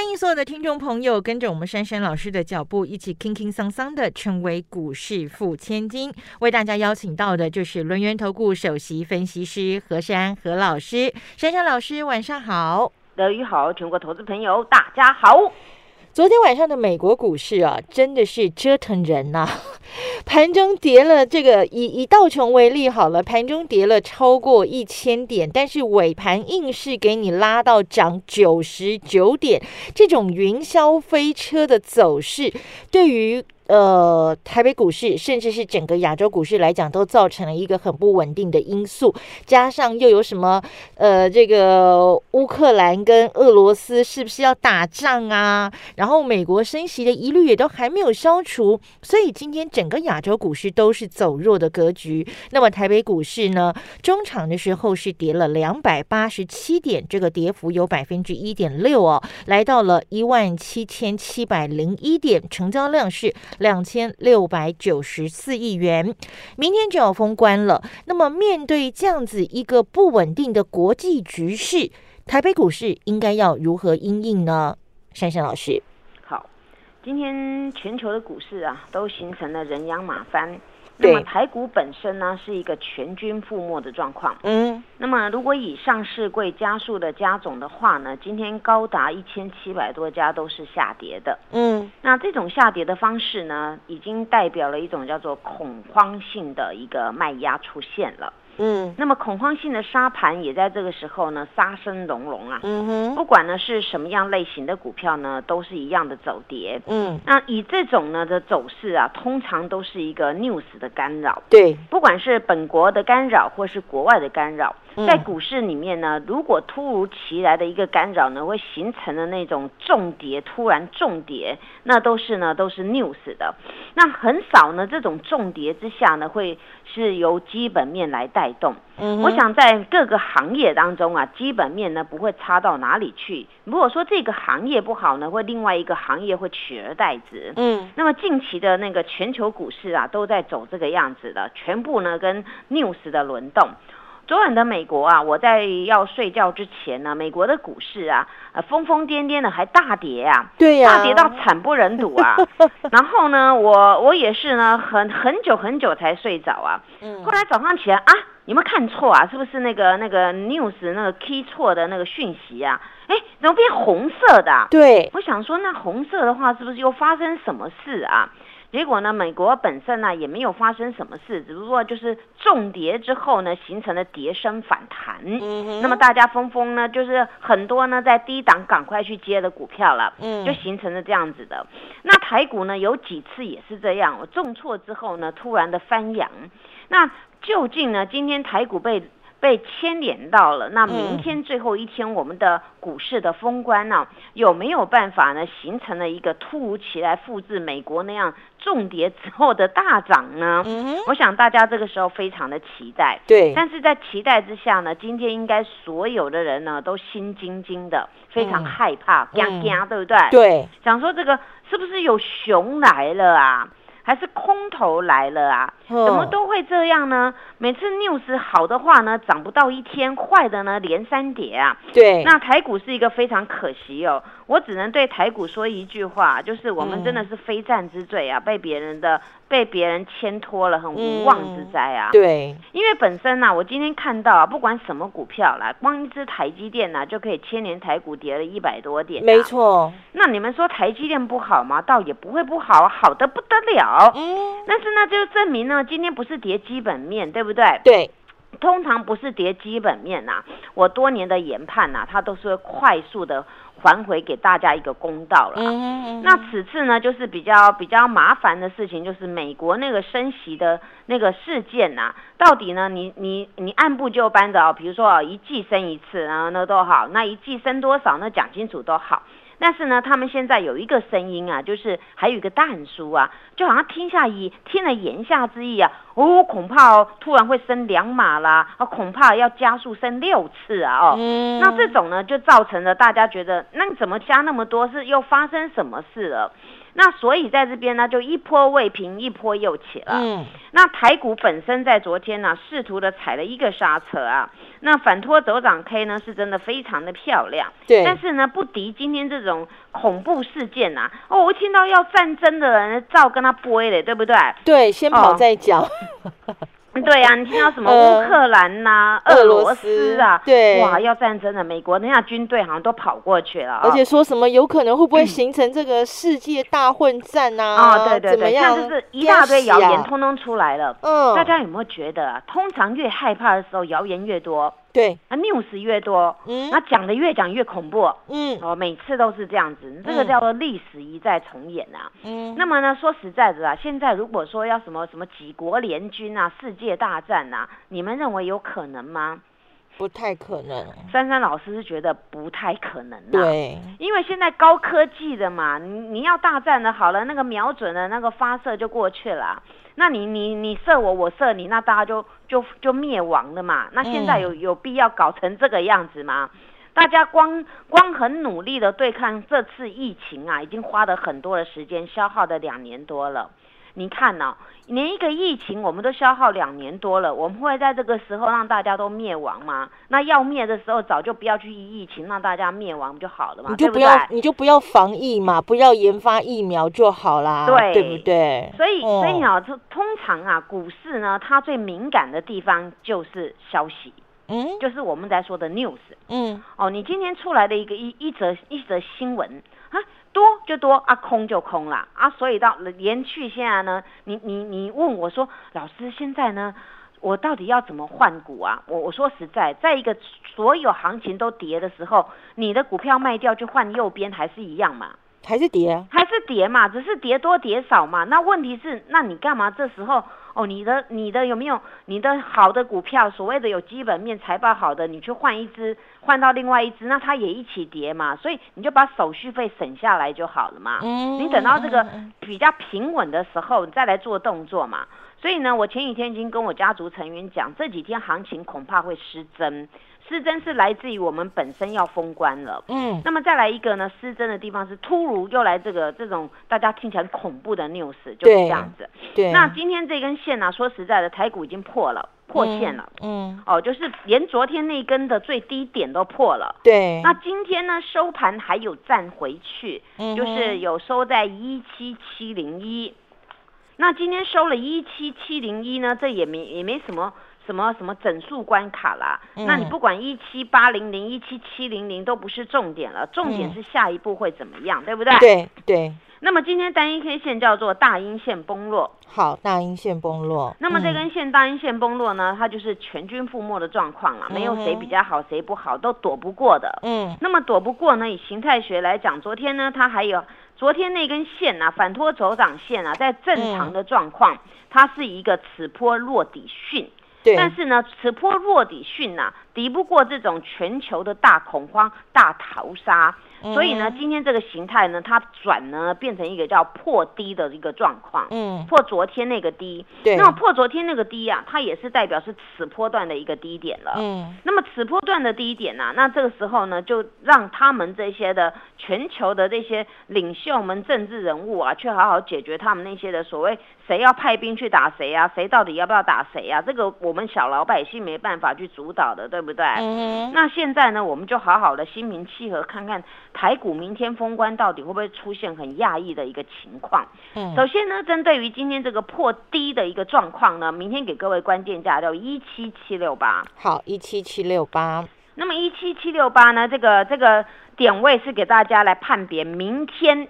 欢迎所有的听众朋友，跟着我们珊珊老师的脚步，一起轻轻桑桑的成为股市富千金。为大家邀请到的就是轮源投顾首席分析师何珊何老师。珊珊老师，晚上好。德语好，全国投资朋友大家好。昨天晚上的美国股市啊，真的是折腾人呐！盘中跌了，这个以以道琼为例好了，盘中跌了超过一千点，但是尾盘硬是给你拉到涨九十九点，这种云霄飞车的走势，对于。呃，台北股市甚至是整个亚洲股市来讲，都造成了一个很不稳定的因素。加上又有什么呃，这个乌克兰跟俄罗斯是不是要打仗啊？然后美国升息的疑虑也都还没有消除，所以今天整个亚洲股市都是走弱的格局。那么台北股市呢，中场的时候是跌了两百八十七点，这个跌幅有百分之一点六哦，来到了一万七千七百零一点，成交量是。两千六百九十四亿元，明天就要封关了。那么，面对这样子一个不稳定的国际局势，台北股市应该要如何应应呢？珊珊老师，好，今天全球的股市啊，都形成了人仰马翻。那么台股本身呢是一个全军覆没的状况。嗯，那么如果以上市柜加速的加总的话呢，今天高达一千七百多家都是下跌的。嗯，那这种下跌的方式呢，已经代表了一种叫做恐慌性的一个卖压出现了。嗯，那么恐慌性的沙盘也在这个时候呢，杀声隆隆啊。嗯哼，不管呢是什么样类型的股票呢，都是一样的走跌。嗯，那以这种呢的走势啊，通常都是一个 news 的干扰。对，不管是本国的干扰或是国外的干扰。在股市里面呢，如果突如其来的一个干扰呢，会形成的那种重跌，突然重跌，那都是呢都是 news 的。那很少呢，这种重跌之下呢，会是由基本面来带动。嗯，我想在各个行业当中啊，基本面呢不会差到哪里去。如果说这个行业不好呢，会另外一个行业会取而代之。嗯，那么近期的那个全球股市啊，都在走这个样子的，全部呢跟 news 的轮动。昨晚的美国啊，我在要睡觉之前呢，美国的股市啊，呃，疯疯癫癫的，还大跌啊，对呀，大跌到惨不忍睹啊。然后呢，我我也是呢，很很久很久才睡着啊。嗯。后来早上起来啊，有没有看错啊？是不是那个那个 news 那个 key 错的那个讯息啊？哎，怎么变红色的？对，我想说，那红色的话，是不是又发生什么事啊？结果呢，美国本身呢也没有发生什么事，只不过就是重跌之后呢，形成了跌升反弹。嗯那么大家疯疯呢，就是很多呢在低档赶快去接的股票了，嗯，就形成了这样子的。那台股呢有几次也是这样，我重挫之后呢，突然的翻扬。那究竟呢，今天台股被？被牵连到了，那明天最后一天，我们的股市的封关呢，有没有办法呢？形成了一个突如其来复制美国那样重跌之后的大涨呢？我想大家这个时候非常的期待。对，但是在期待之下呢，今天应该所有的人呢都心惊惊的，非常害怕，惊惊，对不对？对，想说这个是不是有熊来了啊？还是空头来了啊？怎么都会这样呢？每次 news 好的话呢，涨不到一天；坏的呢，连三跌啊。对，那台股是一个非常可惜哦。我只能对台股说一句话，就是我们真的是非战之罪啊，被别人的被别人牵拖了，很无妄之灾啊。对，因为本身呢，我今天看到啊，不管什么股票啦，光一只台积电呢，就可以牵连台股跌了一百多点。没错。那你们说台积电不好吗？倒也不会不好，好的不得了。嗯。但是呢，就证明呢，今天不是跌基本面，对不对？对。通常不是跌基本面呐，我多年的研判呐，它都是会快速的。还回给大家一个公道了。那此次呢，就是比较比较麻烦的事情，就是美国那个升息的那个事件呐，到底呢，你你你按部就班的哦，比如说哦一季升一次，然后那都好，那一季升多少，那讲清楚都好。但是呢，他们现在有一个声音啊，就是还有一个淡书啊，就好像听下以听了言下之意啊，哦，恐怕哦突然会升两码啦，啊，恐怕要加速升六次啊，哦，嗯那这种呢，就造成了大家觉得，那你怎么加那么多？是又发生什么事了？那所以在这边呢，就一波未平，一波又起了。嗯那台股本身在昨天呢，试图的踩了一个刹车啊。那反拖走涨 K 呢，是真的非常的漂亮。对但是呢，不敌今天这种恐怖事件呐、哦，我一听到要战争的人，照跟他播嘞，对不对？对，先跑哦再讲，对呀、你听到什么呃乌克兰呐、俄俄罗罗斯斯啊，对哇，要战争了，美国那下军队好像都跑过去了、啊，而且说什么有可能会不会形成这个世界大混战啊？啊、对对对，怎么样？像就是一大堆谣言通通出来了。嗯，大家有没有觉得啊？通常越害怕的时候，谣言越多，对，那，news 越多，嗯那讲的越讲越恐怖。嗯哦，每次都是这样子，这个嗯叫做历史一再重演啊。嗯，那么呢，说实在的啊，现在如果说要什么什么几国联军啊、世界大战啊，你们认为有可能吗？不太可能，珊珊老师是觉得不太可能啊。对，因为现在高科技的嘛，你你要大战的好了，那个瞄准的那个发射就过去了啊。那你你你射我，我射你，那大家就就就灭亡了嘛。那现在有有必要搞成这个样子吗？大家光光很努力的对抗这次疫情啊，已经花了很多的时间，消耗了两年多了。你看呢、连一个疫情我们都消耗两年多了，我们会在这个时候让大家都灭亡吗？那要灭的时候，早就不要去疫情，让大家灭亡不就好了嘛？你就不对对要你就不要防疫嘛，不要研发疫苗就好啦，对对不对？所以，所以哦，啊，通通常啊，股市呢，它最敏感的地方就是消息，嗯就是我们在说的 news。嗯，哦，你今天出来的一个一一则一则新闻啊，多就多啊，空就空啦啊，所以到连续现在呢，你你你问我说，老师现在呢？我到底要怎么换股啊？我我说实在，在一个所有行情都跌的时候，你的股票卖掉就换右边还是一样嘛？还是跌啊，还是跌嘛，只是跌多跌少嘛。那问题是，那你干嘛这时候哦？你的你的有没有你的好的股票，所谓的有基本面财报好的，你去换一只，换到另外一只，那它也一起跌嘛。所以你就把手续费省下来就好了嘛。嗯，你等到这个嗯比较平稳的时候，你再来做动作嘛。所以呢，我前几天已经跟我家族成员讲，这几天行情恐怕会失真，失真是来自于我们本身要封关了。嗯那么再来一个呢，失真的地方是突如又来这个这种大家听起来恐怖的 news，就是这对样子。对，那今天这根线呢、说实在的，台股已经破了，破线了。嗯，哦，就是连昨天那根的最低点都破了。对，那今天呢，收盘还有站回去，嗯就是有收在一七七零一。那今天收了一七七零一呢，这也没也没什么什么什么整数关卡啦。嗯那你不管一七八零零、一七七零零都不是重点了，重点嗯是下一步会怎么样，对不对？。对对，那么今天单一 K 线叫做大阴线崩落，好，大阴线崩落，那么这嗯根线大阴线崩落呢，它就是全军覆没的状况了，没有谁比较好，谁不好都躲不过的。嗯那么躲不过呢？以形态学来讲，昨天呢，它还有昨天那根线啊，反拖走涨线啊，在正常的状况，它是一个此波落底讯。对，但是呢，此波弱底讯呐、敌不过这种全球的大恐慌、大逃杀。所以呢，嗯今天这个形态呢，它转呢变成一个叫破低的一个状况。嗯破昨天那个低，对，那么破昨天那个低啊，它也是代表是此波段的一个低点了。嗯那么此波段的低点呢、那这个时候呢，就让他们这些的全球的这些领袖们、政治人物啊，去好好解决他们那些的所谓谁要派兵去打谁啊，谁到底要不要打谁啊？这个我们小老百姓没办法去主导的，对不对？嗯那现在呢，我们就好好的心平气和，看看台股明天封关到底会不会出现很讶异的一个情况。嗯首先呢，针对于今天这个破低的一个状况呢，明天给各位关键价叫一七七六八。好，一七七六八，那么一七七六八呢，这个这个点位是给大家来判别明天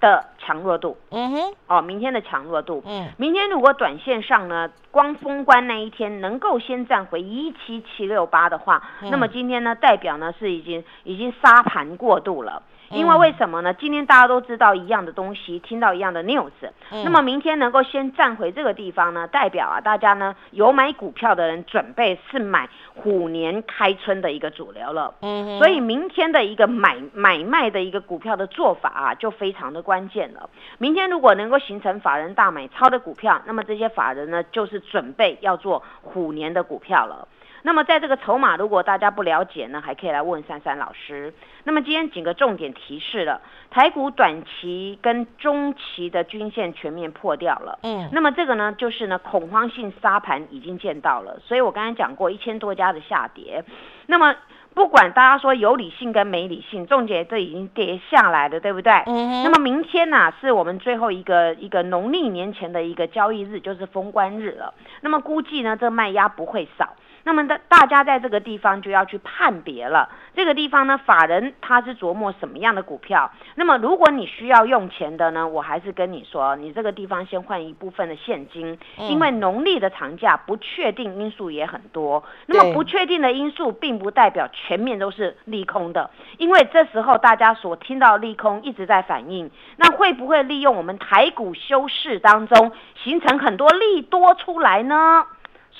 的强弱度。嗯哼，哦，明天的强弱度。嗯，明天如果短线上呢，光封关那一天能够先站回一七七六八的话，那么今天呢，代表呢是已经已经杀盘过度了。因为为什么呢？今天大家都知道一样的东西，听到一样的 news，那么明天能够先站回这个地方呢，代表啊，大家呢有买股票的人准备是买虎年开春的一个主流了。嗯，所以明天的一个买买卖的一个股票的做法啊，就非常的关键了。明天如果能够形成法人大买超的股票，那么这些法人呢，就是准备要做虎年的股票了。那么在这个筹码，如果大家不了解呢，还可以来问珊珊老师。那么今天几个重点提示了，台股短期跟中期的均线全面破掉了。嗯，那么这个呢，就是呢恐慌性杀盘已经见到了。所以我刚才讲过一千多家的下跌。那么不管大家说有理性跟没理性，重点这已经跌下来了，对不对？嗯。那么明天呢，是我们最后一个一个农历年前的一个交易日，就是封关日了。那么估计呢，这卖压不会少。那么大大家在这个地方就要去判别了。这个地方呢，法人他是琢磨什么样的股票。那么如果你需要用钱的呢，我还是跟你说，你这个地方先换一部分的现金，因为农历的长假不确定因素也很多。那么不确定的因素并不代表全面都是利空的，因为这时候大家所听到利空一直在反应，那会不会利用我们台股休市当中形成很多利多出来呢？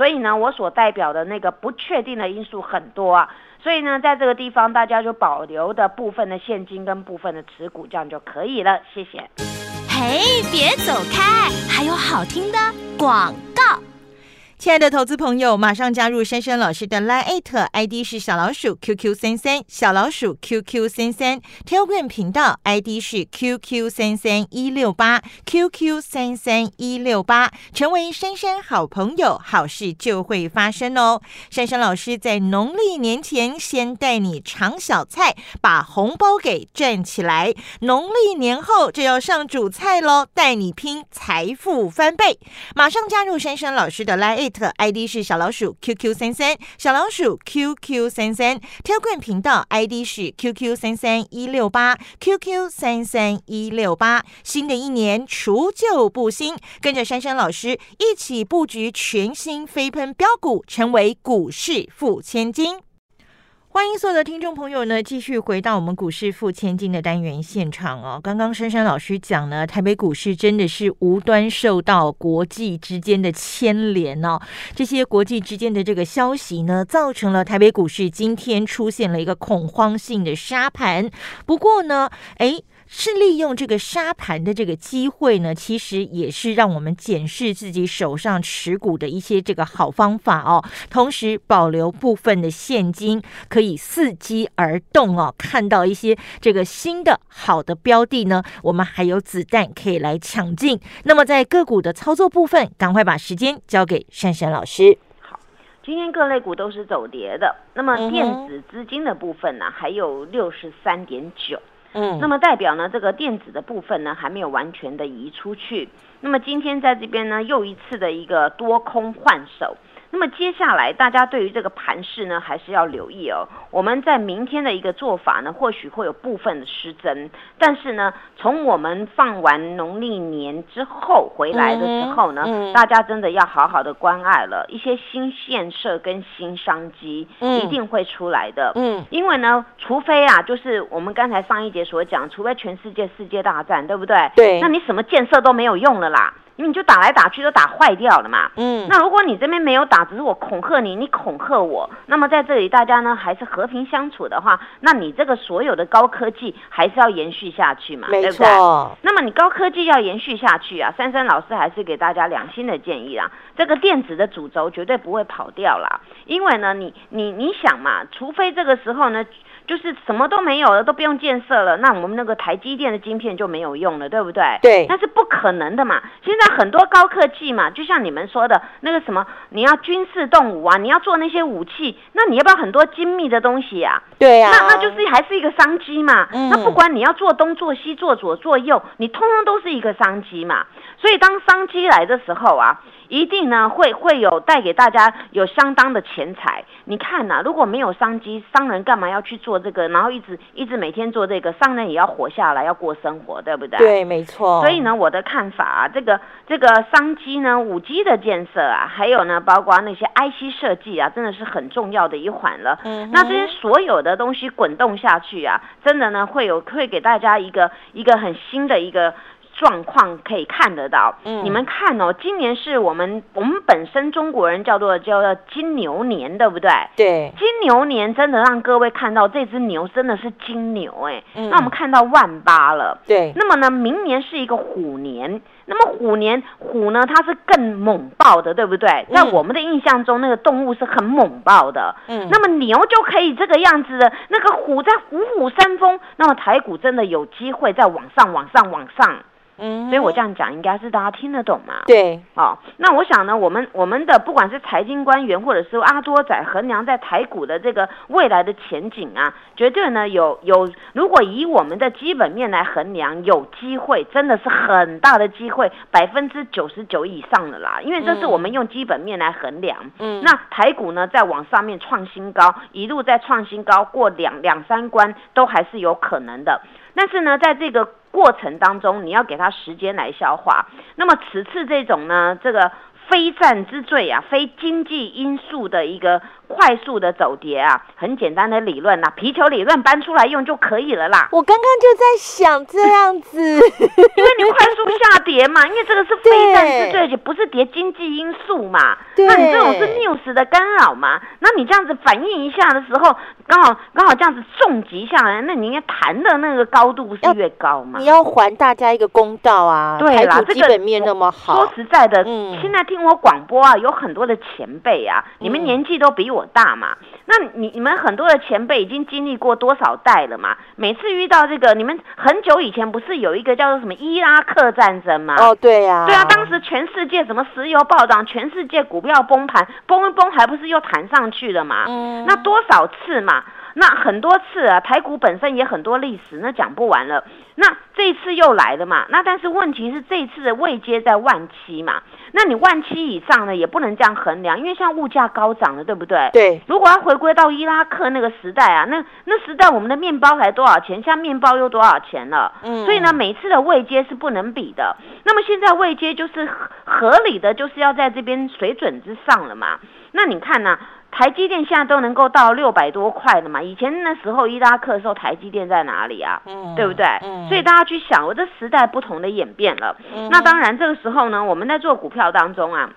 所以呢，我所代表的那个不确定的因素很多啊，所以呢，在这个地方大家就保留的部分的现金跟部分的持股，这样就可以了。谢谢。嘿，别走开，还有好听的广。亲爱的投资朋友，马上加入珊珊老师的 Line ID 是小老鼠 QQ 三三，小老鼠 QQ 三三，Telegram 频道 ID 是 QQ 三三一六八 QQ 三三一六八，成为珊珊好朋友，好事就会发生哦。珊珊老师在农历年前先带你尝小菜，把红包给赚起来，农历年后就要上主菜喽，带你拼财富翻倍。马上加入珊珊老师的 Line。ID 是小老鼠 QQ 三三，小老鼠 QQ 三三标杆频道 ID 是 QQ 三三一六八，QQ 三三一六八。新的一年除旧布新，跟着珊珊老师一起布局全新飞喷标股，成为股市富千金。欢迎所有的听众朋友呢，继续回到我们股市付千金的单元现场哦。刚刚珊珊老师讲呢，台北股市真的是无端受到国际之间的牵连哦。这些国际之间的这个消息呢，造成了台北股市今天出现了一个恐慌性的杀盘。不过呢，哎。是利用这个沙盘的这个机会呢，其实也是让我们检视自己手上持股的一些这个好方法哦。同时保留部分的现金，可以伺机而动哦。看到一些这个新的好的标的呢，我们还有子弹可以来抢进。那么在个股的操作部分，赶快把时间交给珊珊老师。好，今天各类股都是走跌的，那么电子资金的部分呢，还有六十三点九。嗯，那么代表呢，这个电子的部分呢还没有完全的移出去。那么今天在这边呢，又一次的一个多空换手。那么接下来，大家对于这个盘势呢，还是要留意哦。我们在明天的一个做法呢，或许会有部分的失真，但是呢，从我们放完农历年之后回来的时候呢，大家真的要好好的关爱了，一些新建设跟新商机一定会出来的。嗯，因为呢，除非啊，就是我们刚才上一节所讲，除非全世界世界大战，对不对？对，那你什么建设都没有用了啦。因为你就打来打去都打坏掉了嘛，嗯，那如果你这边没有打，只是我恐吓你，你恐吓我，那么在这里大家呢还是和平相处的话，那你这个所有的高科技还是要延续下去嘛，对不对？那么你高科技要延续下去啊，珊珊老师还是给大家良心的建议啊，这个电子的主轴绝对不会跑掉啦，因为呢，你你你想嘛，除非这个时候呢。就是什么都没有了，都不用建设了，那我们那个台积电的晶片就没有用了，对不对？对，那是不可能的嘛。现在很多高科技嘛，就像你们说的那个什么，你要军事动武啊，你要做那些武器，那你要不要很多精密的东西啊？对呀，那那就是还是一个商机嘛。那不管你要做东做西做左做右，你通通都是一个商机嘛。所以当商机来的时候啊。一定呢会会有带给大家有相当的钱财。你看呐，如果没有商机，商人干嘛要去做这个？然后一直一直每天做这个，商人也要活下来，要过生活，对不对？对，没错。所以呢，我的看法啊，这个这个商机呢，五 G 的建设啊，还有呢，包括那些 IC 设计啊，真的是很重要的一环了。嗯，那这些所有的东西滚动下去啊，真的呢会有会给大家一个一个很新的一个。状况可以看得到，嗯，你们看哦，今年是我们我们本身中国人叫做叫做金牛年，对不对？对，金牛年真的让各位看到这只牛真的是金牛，哎，那我们看到万八了，对。那么呢，明年是一个虎年，那么虎年虎呢，它是更猛爆的，对不对？在我们的印象中，那个动物是很猛爆的，嗯。那么牛就可以这个样子的，那个虎在虎虎生风，那么台股真的有机会再往上往上往上。嗯，所以我这样讲应该是大家听得懂嘛？对，哦，那我想呢，我们我们的不管是财经官员或者是阿多仔衡量在台股的这个未来的前景啊，绝对呢有有，如果以我们的基本面来衡量，有机会，真的是很大的机会，百分之九十九以上的啦，因为这是我们用基本面来衡量。嗯，那台股呢再往上面创新高，一路在创新高，过两两三关都还是有可能的。但是呢，在这个过程当中，你要给他时间来消化。那么此次这种呢，这个非战之罪啊，非经济因素的一个。快速的走跌啊，很简单的理论呐，皮球理论搬出来用就可以了啦。我刚刚就在想这样子，因为你快速下跌嘛，因为这个是非战之罪，也不是跌经济因素嘛。那你这种是 news 的干扰嘛？那你这样子反应一下的时候，刚好刚好这样子重击下来，那你应该弹的那个高度是越高嘛？你要还大家一个公道啊！对啦，基本面那么好。说实在的，嗯，现在听我广播啊，有很多的前辈啊，你们年纪都比我。大嘛？那你你们很多的前辈已经经历过多少代了嘛？每次遇到这个，你们很久以前不是有一个叫做什么伊拉克战争吗？哦，对呀，对啊，当时全世界什么石油暴涨，全世界股票崩盘，崩一崩还不是又弹上去了嘛？嗯，那多少次嘛？那很多次啊，台股本身也很多历史，那讲不完了。那这一次又来了嘛？那但是问题是这一次的位阶在万七嘛？那你万七以上呢，也不能这样衡量，因为像物价高涨了，对不对？对。如果要回归到伊拉克那个时代啊，那那时代我们的面包才多少钱？现在面包又多少钱了？嗯。所以呢，每次的位阶是不能比的。那么现在位阶就是合理的，就是要在这边水准之上了嘛？那你看呢？台积电现在都能够到六百多块了嘛？以前那时候伊拉克的时候，台积电在哪里啊？嗯，对不对？嗯，所以大家去想，我这时代不同的演变了。嗯，那当然这个时候呢，我们在做股票当中啊，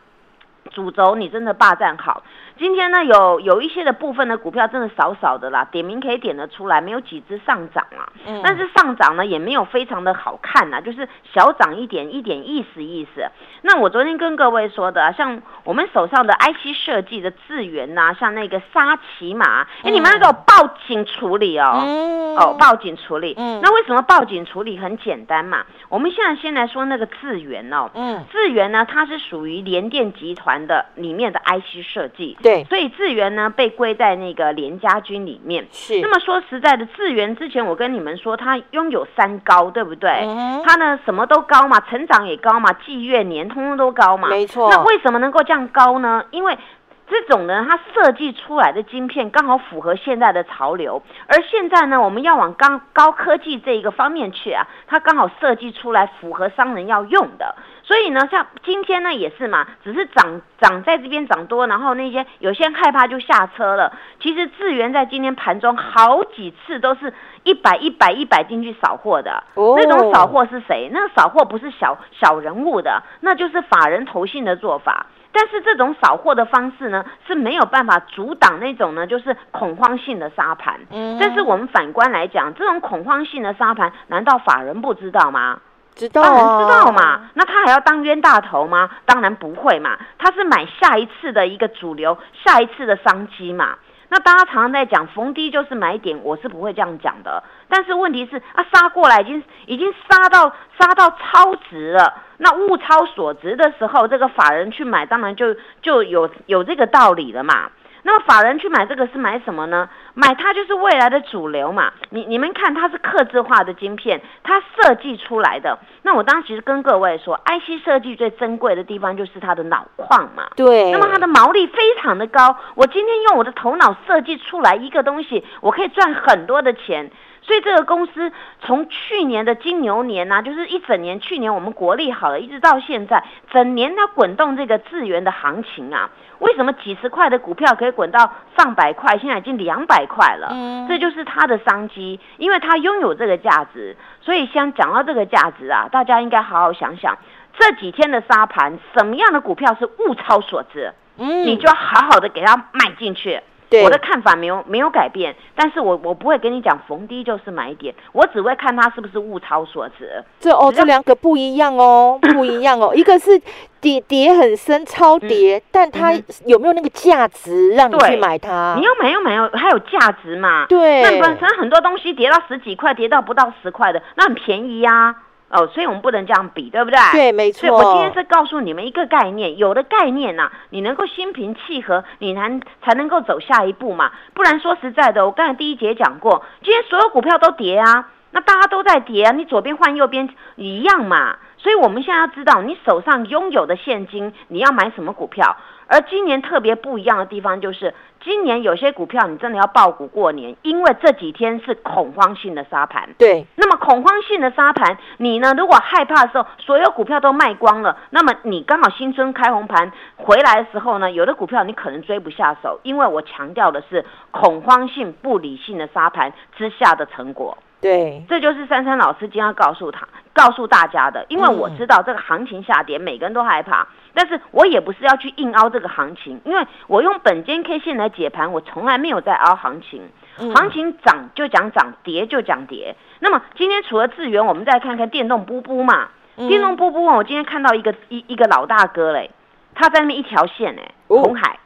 主轴你真的霸占好。今天呢，有有一些的部分的股票真的少少的啦，点名可以点得出来，没有几只上涨啊。嗯，但是上涨呢也没有非常的好看呐，就是小涨一点，一点意思意思。那我昨天跟各位说的，像我们手上的 IC 设计的智源呐，像那个沙琪玛，哎，你们要给我报警处理哦。嗯。哦，报警处理。嗯。那为什么报警处理？很简单嘛。我们现在先来说那个智源哦。嗯。智源呢，它是属于联电集团的里面的 IC 设计。对，所以智源呢被归在那个联家军里面。是。那么说实在的，智源之前我跟你们说，它拥有三高，对不对？嗯。它呢什么都高嘛，成长也高嘛，季月年通通都高嘛。没错。那为什么能够这样高呢？因为这种呢，它设计出来的晶片刚好符合现在的潮流，而现在呢，我们要往高高科技这一个方面去啊，它刚好设计出来符合商人要用的。所以呢，像今天呢也是嘛，只是涨涨在这边涨多，然后那些有些人害怕就下车了。其实智源在今天盘中好几次都是一百一百一百进去扫货的，那种扫货是谁？那个扫货不是小小人物的，那就是法人投信的做法。但是这种扫货的方式呢是没有办法阻挡那种呢就是恐慌性的沙盘。嗯，但是我们反观来讲，这种恐慌性的沙盘，难道法人不知道吗？知道，当然知道嘛。那他还要当冤大头吗？当然不会嘛。他是买下一次的一个主流，下一次的商机嘛。那大家常常在讲逢低就是买点，我是不会这样讲的。但是问题是啊，杀过来已经已经杀到杀到超值了。那物超所值的时候，这个法人去买，当然就就有有这个道理了嘛。那么法人去买这个是买什么呢？买它就是未来的主流嘛。你你们看，它是刻字化的晶片，它设计出来的。那我当时跟各位说，IC 设计最珍贵的地方就是它的脑矿嘛。对。那么它的毛利非常的高。我今天用我的头脑设计出来一个东西，我可以赚很多的钱。所以这个公司从去年的金牛年呐，就是一整年，去年我们国力好了，一直到现在，整年它滚动这个资源的行情啊，为什么几十块的股票可以滚到上百块，现在已经两百块了？嗯，这就是它的商机，因为它拥有这个价值。所以先讲到这个价值啊，大家应该好好想想，这几天的沙盘，什么样的股票是物超所值？嗯，你就要好好的给它买进去。我的看法没有没有改变，但是我我不会跟你讲逢低就是买点，我只会看它是不是物超所值。这哦，这两个不一样哦，不一样哦，一个是跌跌很深，超跌，但它有没有那个价值让你去买它？你要买要买要，它有价值嘛？对，那本身很多东西跌到十几块，跌到不到十块的，那很便宜呀。哦，所以我们不能这样比，对不对？对，没错。所以我今天是告诉你们一个概念，有的概念呐，你能够心平气和，你才才能够走下一步嘛。不然说实在的，我刚才第一节讲过，今天所有股票都跌啊，那大家都在跌啊，你左边换右边一样嘛。所以我们现在要知道，你手上拥有的现金，你要买什么股票？而今年特别不一样的地方就是，今年有些股票你真的要爆股过年，因为这几天是恐慌性的沙盘。对，那么恐慌性的沙盘，你呢？如果害怕的时候，所有股票都卖光了，那么你刚好新春开红盘回来的时候呢，有的股票你可能追不下手，因为我强调的是恐慌性、不理性的沙盘之下的成果。对，这就是珊珊老师今天要告诉他、告诉大家的，因为我知道这个行情下跌，每个人都害怕。但是我也不是要去硬凹这个行情，因为我用本间 K 线来解盘，我从来没有在凹行情。行情涨就讲涨，跌就讲跌。那么今天除了智源，我们再看看电动波波嘛。电动波波，我今天看到一个一一个老大哥嘞，他在那边一条线哎，红海。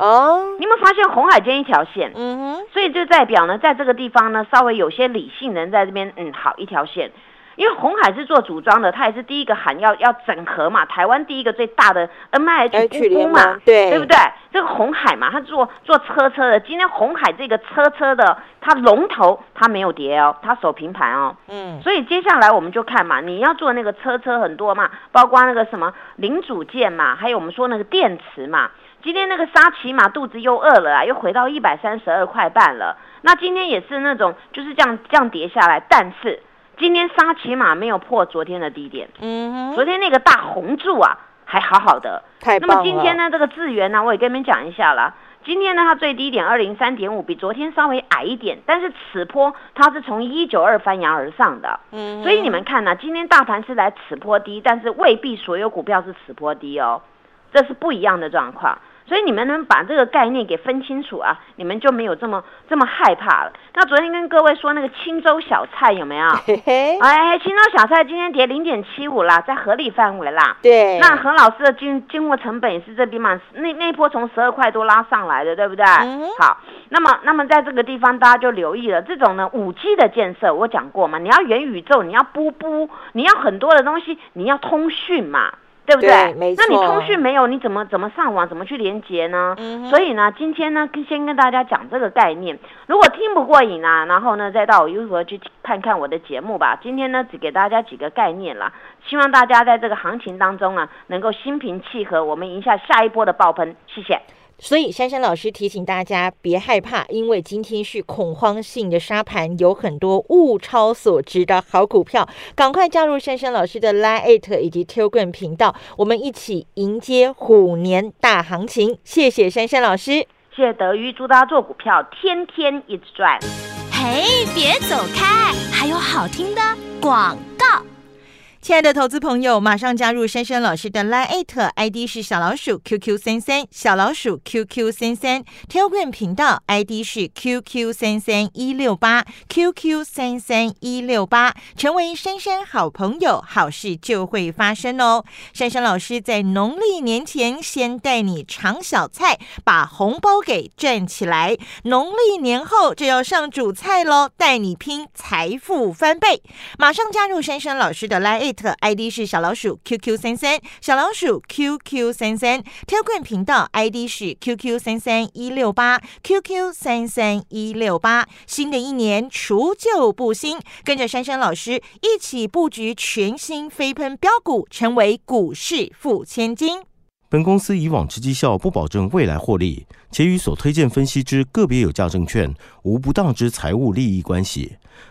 哦，你有没有发现红海间一条线？嗯哼。所以就代表呢，在这个地方呢，稍微有些理性人在这边，嗯，好一条线。因为红海是做组装的，它也是第一个喊要要整合嘛，台湾第一个最大的 N I H 公司嘛，对对不对？这个红海嘛，它做做车车的，今天红海这个车车的，它龙头它没有跌哦，它守平盘哦，嗯，所以接下来我们就看嘛，你要做那个车车很多嘛，包括那个什么零组件嘛，还有我们说那个电池嘛，今天那个沙琪玛肚子又饿了啊，又回到一百三十二块半了，那今天也是那种就是这样这样跌下来，但是。今天沙琪玛没有破昨天的低点，嗯哼，昨天那个大红柱啊还好好的，太那么今天呢，这个智源呢，我也跟你们讲一下啦。今天呢，它最低点二零三点五，比昨天稍微矮一点，但是此波它是从一九二翻扬而上的，嗯，所以你们看呢，今天大盘是来此波低，但是未必所有股票是此波低哦，这是不一样的状况。所以你们能把这个概念给分清楚啊，你们就没有这么这么害怕了。那昨天跟各位说那个青州小菜有没有？哎，青州小菜今天跌零点七五啦，在合理范围啦。对。那何老师的进进货成本也是这地方，那那波从十二块多拉上来的，对不对？好，那么那么在这个地方大家就留意了，这种呢五 G 的建设我讲过嘛，你要元宇宙，你要布布，你要很多的东西，你要通讯嘛。对不对？没错。那你通讯没有，你怎么怎么上网，怎么去连接呢？所以呢，今天呢，先跟大家讲这个概念。如果听不过瘾啊，然后呢，再到我 YouTube 去看看我的节目吧。今天呢，只给大家几个概念啦，希望大家在这个行情当中啊，能够心平气和，我们迎下下一波的爆喷。谢谢。所以，珊珊老师提醒大家别害怕，因为今天是恐慌性的沙盘，有很多物超所值的好股票，赶快加入珊珊老师的 Line 以及 Telegram 频道，我们一起迎接虎年大行情。谢谢珊珊老师，谢谢德瑜，祝大家做股票天天一直赚。嘿，别走开，还有好听的广告。亲爱的投资朋友，马上加入珊珊老师的 Line ID 是小老鼠 QQ 三三，小老鼠 QQ 三三，Telegram 频道 ID 是 QQ 三三一六八 QQ 三三一六八，成为珊珊好朋友，好事就会发生哦。珊珊老师在农历年前先带你尝小菜，把红包给赚起来，农历年后就要上主菜喽，带你拼财富翻倍。马上加入珊珊老师的 Line。，ID 是小老鼠 QQ 三三，小老鼠 QQ 三三，Telegram 频道 ID 是 QQ 三三一六八 QQ 三三一六八。新的一年除旧布新，跟着珊珊老师一起布局全新飞喷标股，成为股市富千金。本公司以往之绩效不保证未来获利，且与所推荐分析之个别有价证券无不当之财务利益关系。